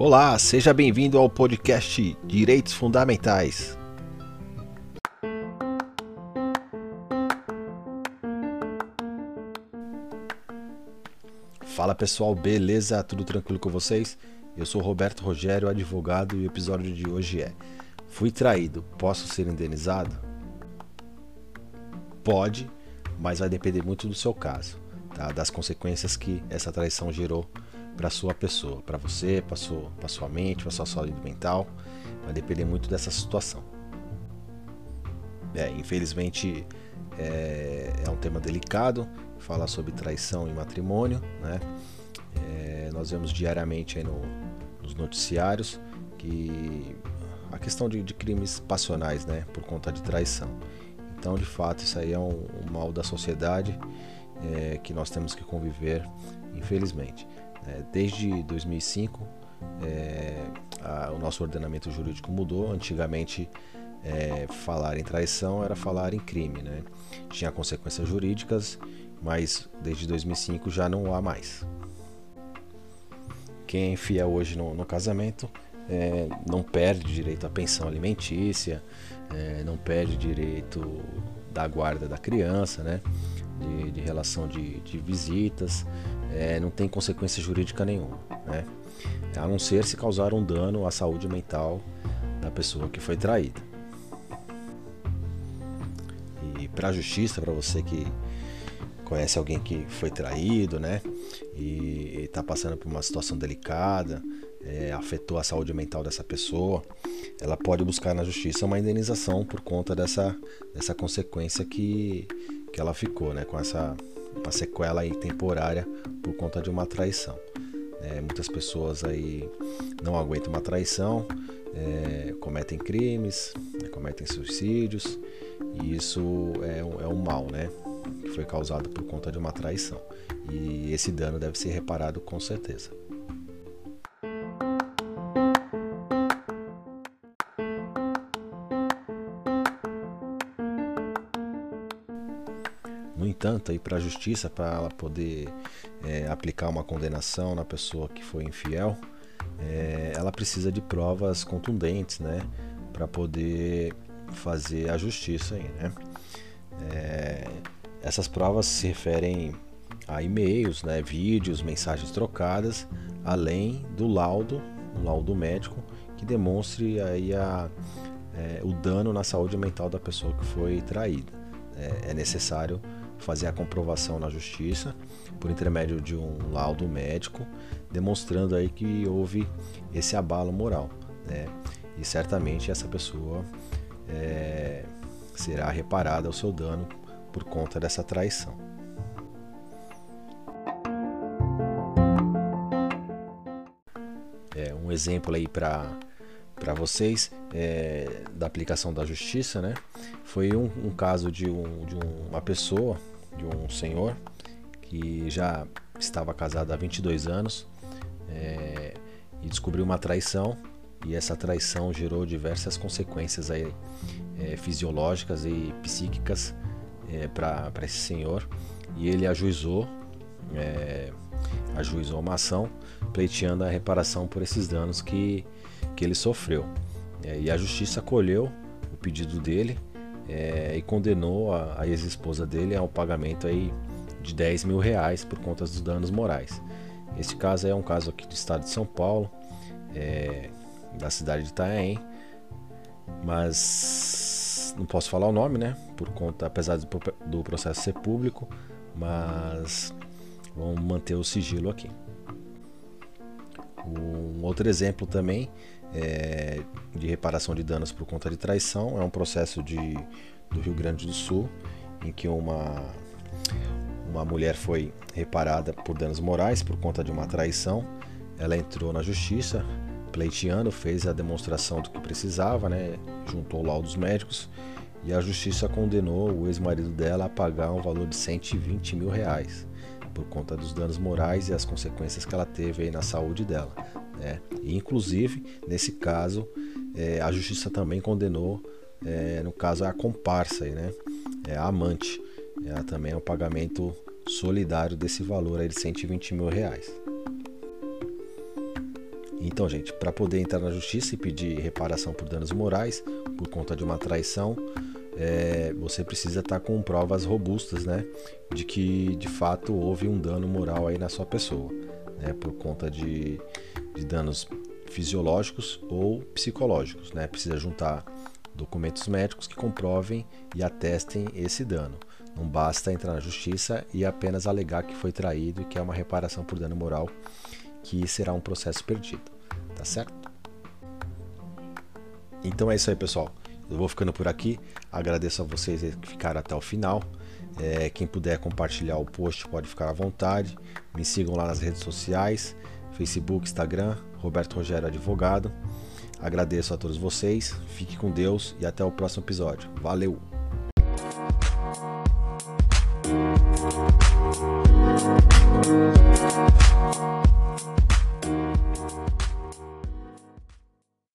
Olá, seja bem-vindo ao podcast Direitos Fundamentais. Fala pessoal, beleza? Tudo tranquilo com vocês? Eu sou Roberto Rogério, advogado, e o episódio de hoje é: Fui traído, posso ser indenizado? Pode, mas vai depender muito do seu caso, tá? das consequências que essa traição gerou para sua pessoa, para você, para sua, sua mente, para sua saúde mental. Vai depender muito dessa situação. É, infelizmente é, é, um tema delicado, falar sobre traição e matrimônio, né? É, nós vemos diariamente no, nos noticiários que a questão de, de, crimes passionais, né, por conta de traição. Então, de fato, isso aí é um, um mal da sociedade é, que nós temos que conviver, infelizmente. É, desde 2005, é, a, o nosso ordenamento jurídico mudou. Antigamente, é, falar em traição era falar em crime, né? Tinha consequências jurídicas, mas desde 2005 já não há mais. Quem é infiel hoje no, no casamento é, não perde direito à pensão alimentícia, é, não perde direito da guarda da criança, né? De, de relação de, de visitas, é, não tem consequência jurídica nenhuma, né? a não ser se causar um dano à saúde mental da pessoa que foi traída. E para a justiça, para você que conhece alguém que foi traído, né, e está passando por uma situação delicada, é, afetou a saúde mental dessa pessoa, ela pode buscar na justiça uma indenização por conta dessa, dessa consequência que, que ela ficou, né, com essa uma sequela aí temporária por conta de uma traição. É, muitas pessoas aí não aguentam uma traição, é, cometem crimes, né, cometem suicídios e isso é um, é um mal, né? Que foi causado por conta de uma traição. E esse dano deve ser reparado com certeza. Entanto, para a justiça, para ela poder é, aplicar uma condenação na pessoa que foi infiel, é, ela precisa de provas contundentes, né, para poder fazer a justiça aí, né. É, essas provas se referem a e-mails, né, vídeos, mensagens trocadas, além do laudo, um laudo médico que demonstre aí a, é, o dano na saúde mental da pessoa que foi traída. É, é necessário fazer a comprovação na justiça por intermédio de um laudo médico, demonstrando aí que houve esse abalo moral, né? E certamente essa pessoa é, será reparada o seu dano por conta dessa traição. É um exemplo aí para para vocês é, da aplicação da justiça, né? Foi um, um caso de, um, de uma pessoa, de um senhor, que já estava casado há 22 anos é, e descobriu uma traição e essa traição gerou diversas consequências aí, é, fisiológicas e psíquicas é, para esse senhor e ele ajuizou é, ajuizou uma ação pleiteando a reparação por esses danos que que ele sofreu. É, e a justiça acolheu o pedido dele é, e condenou a, a ex-esposa dele ao pagamento aí de 10 mil reais por conta dos danos morais. Este caso é um caso aqui do estado de São Paulo, é, da cidade de Itaém, mas não posso falar o nome, né? Por conta, apesar do, do processo ser público, mas vamos manter o sigilo aqui. Um outro exemplo também é, de reparação de danos por conta de traição é um processo de, do Rio Grande do Sul em que uma, uma mulher foi reparada por danos morais por conta de uma traição. Ela entrou na justiça pleiteando, fez a demonstração do que precisava, né, juntou laudos médicos e a justiça condenou o ex-marido dela a pagar um valor de 120 mil reais por conta dos danos morais e as consequências que ela teve aí na saúde dela. Né? E, inclusive, nesse caso, é, a justiça também condenou, é, no caso, a comparsa, aí, né? é, a amante. Ela também é um pagamento solidário desse valor aí de 120 mil reais. Então, gente, para poder entrar na justiça e pedir reparação por danos morais por conta de uma traição, é, você precisa estar tá com provas robustas, né, de que de fato houve um dano moral aí na sua pessoa, né, por conta de, de danos fisiológicos ou psicológicos, né? Precisa juntar documentos médicos que comprovem e atestem esse dano. Não basta entrar na justiça e apenas alegar que foi traído e que é uma reparação por dano moral, que será um processo perdido. Tá certo? Então é isso aí, pessoal. Eu vou ficando por aqui. Agradeço a vocês que ficaram até o final. É, quem puder compartilhar o post pode ficar à vontade. Me sigam lá nas redes sociais: Facebook, Instagram, Roberto Rogério Advogado. Agradeço a todos vocês. Fique com Deus e até o próximo episódio. Valeu!